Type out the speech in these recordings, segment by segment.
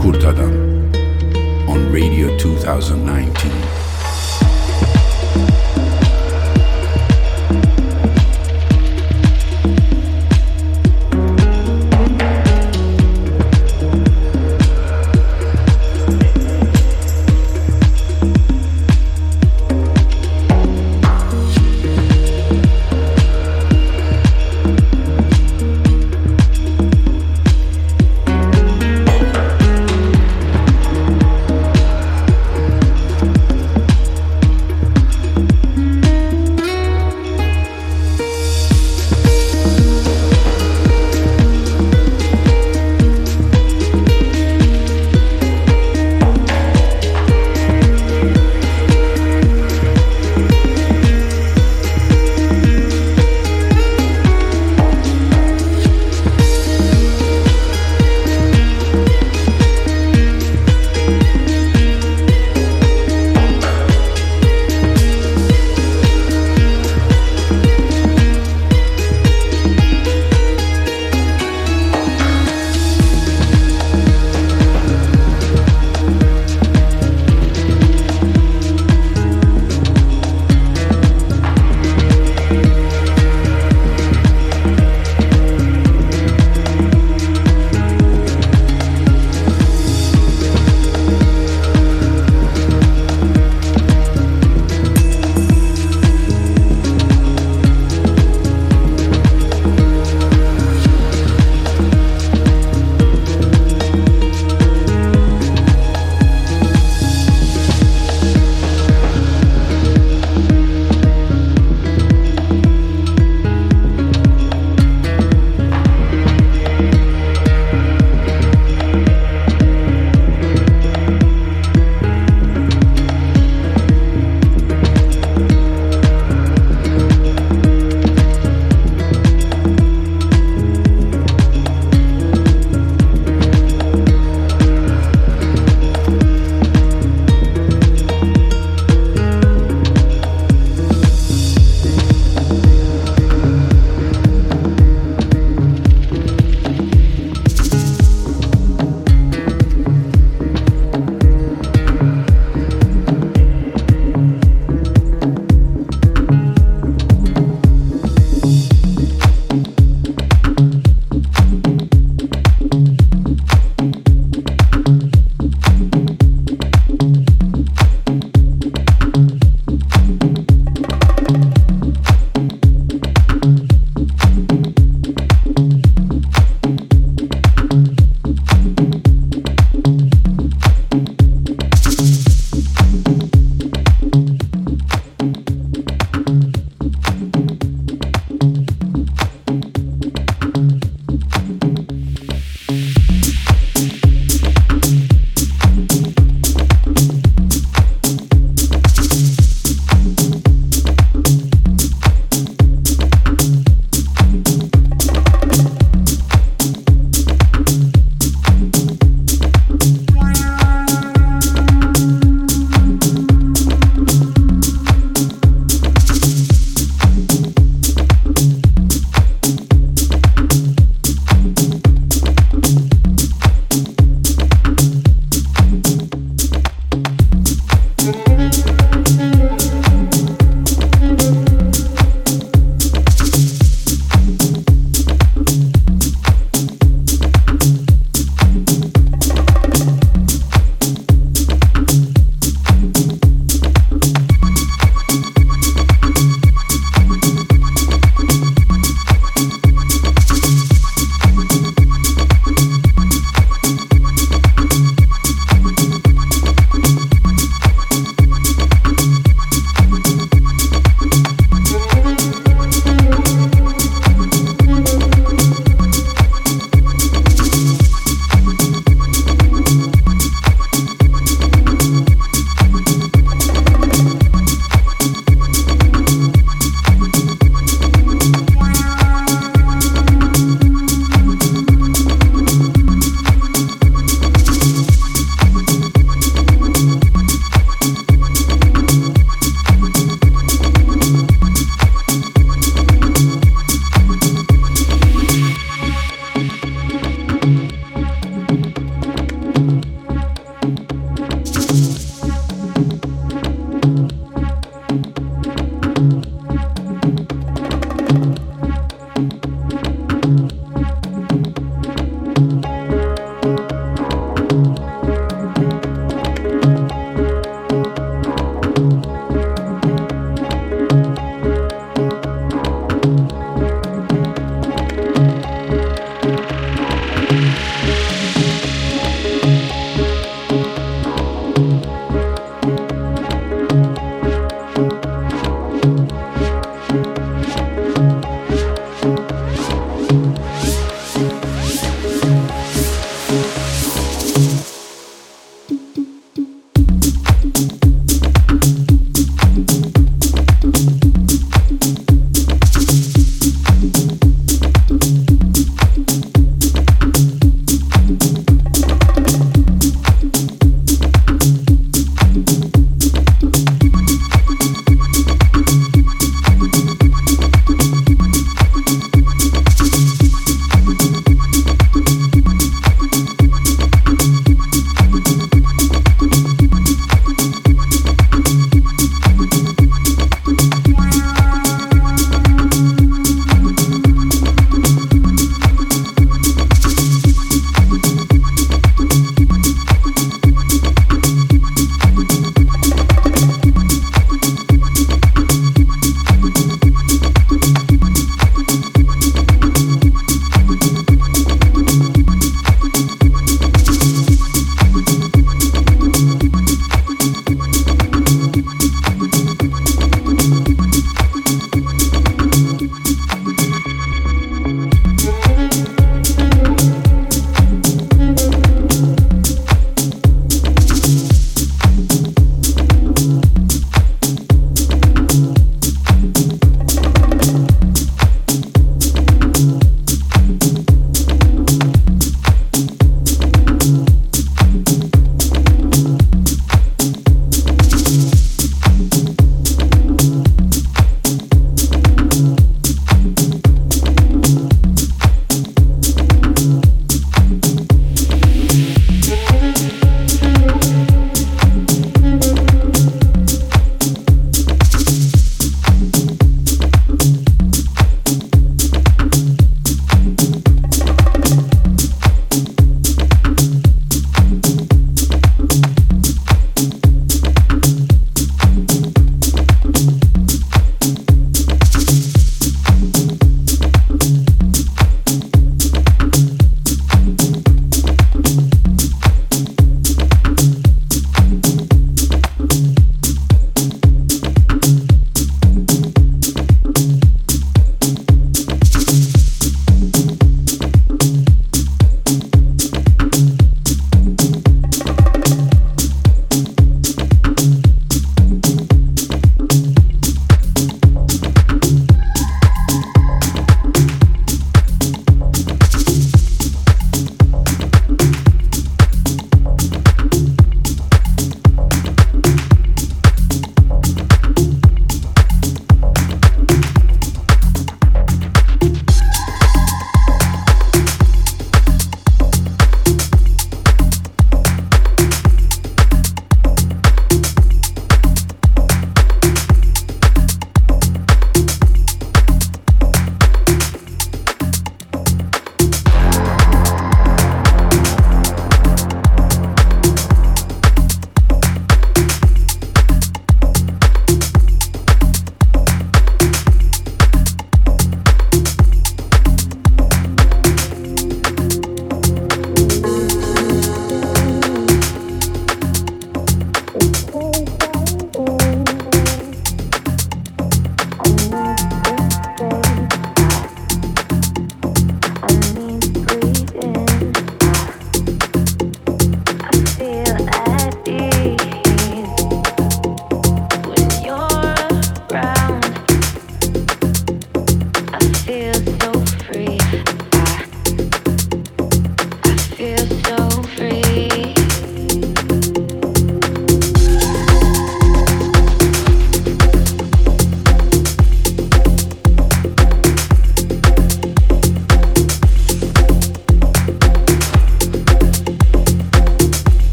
Kurt Adam on Radio 2019.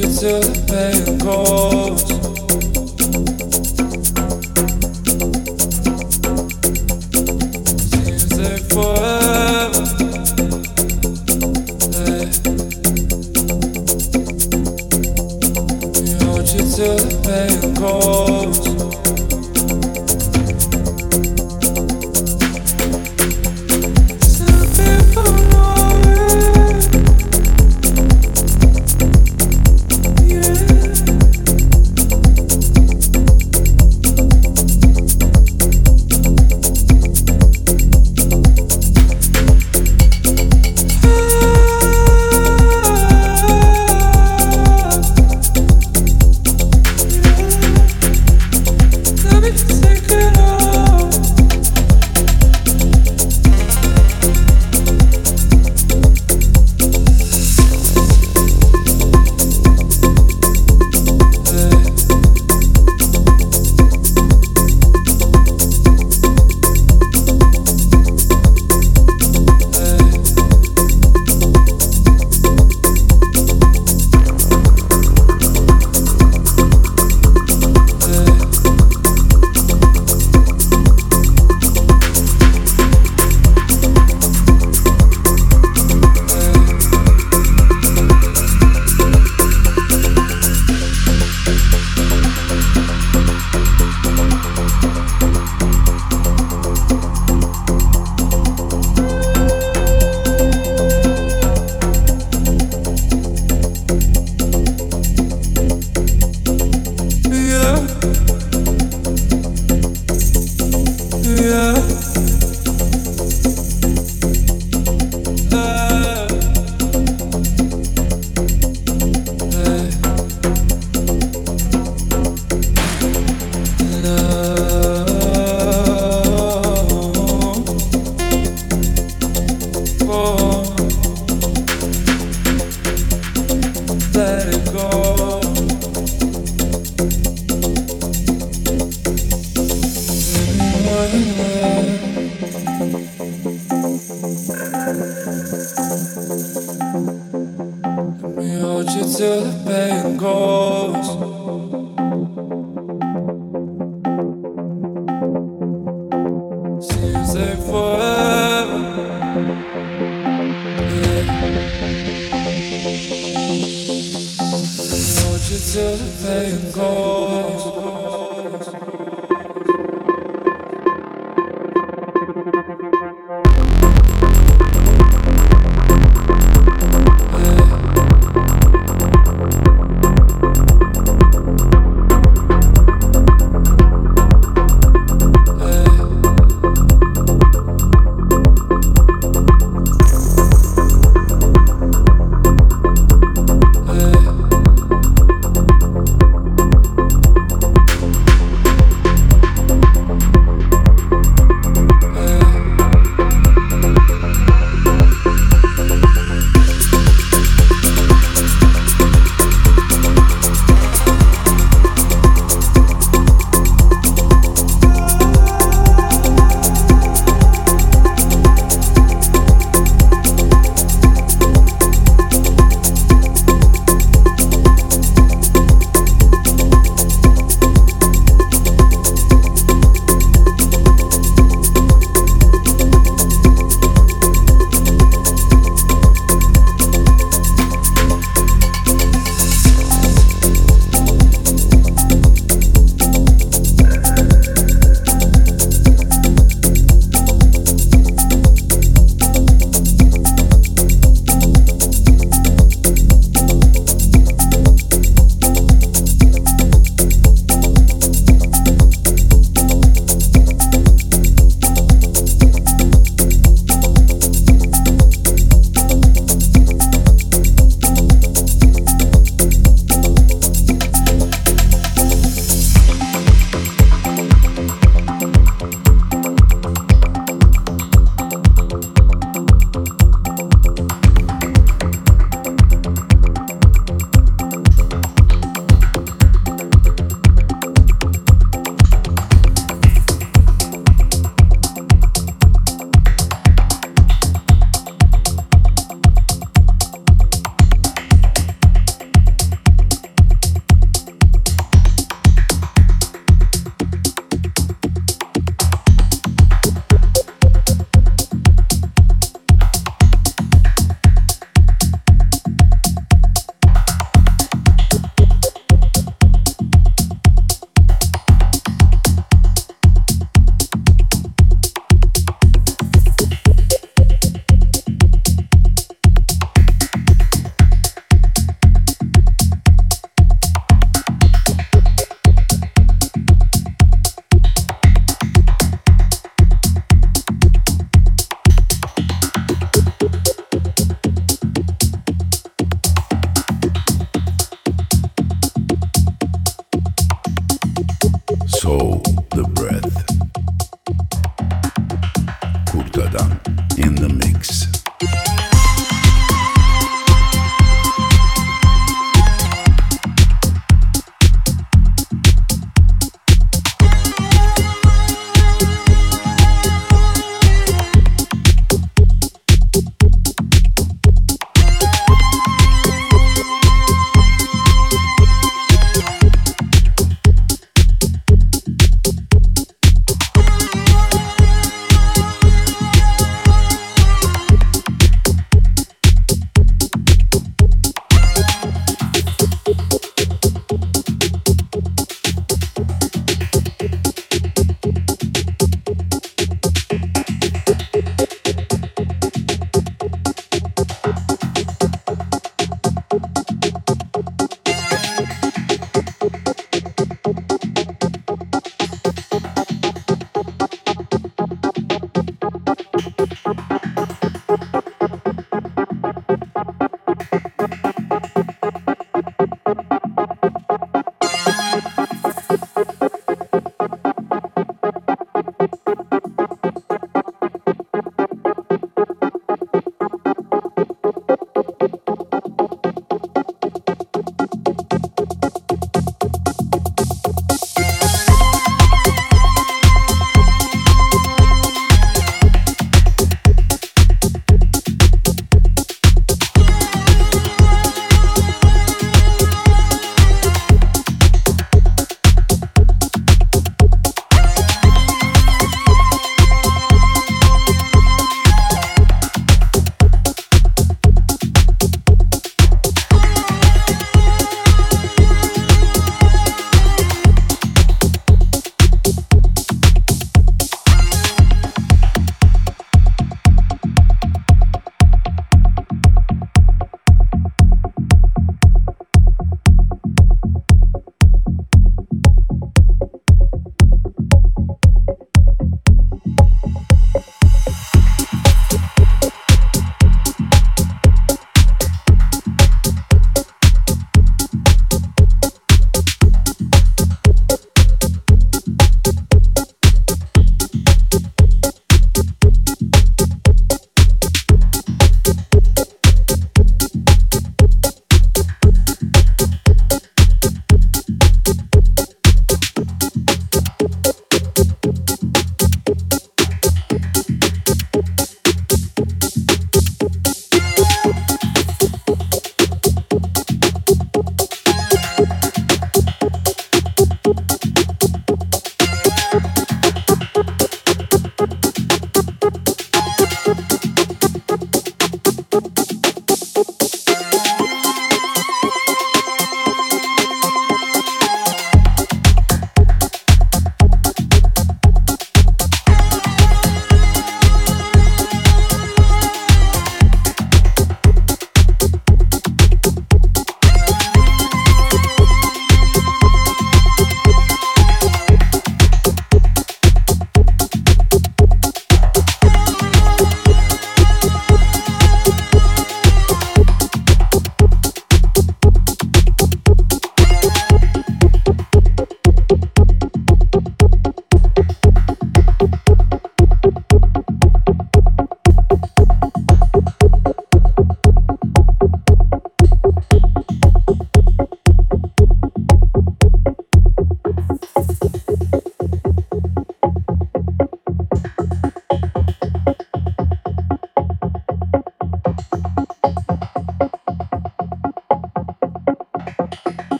you to the pale coast.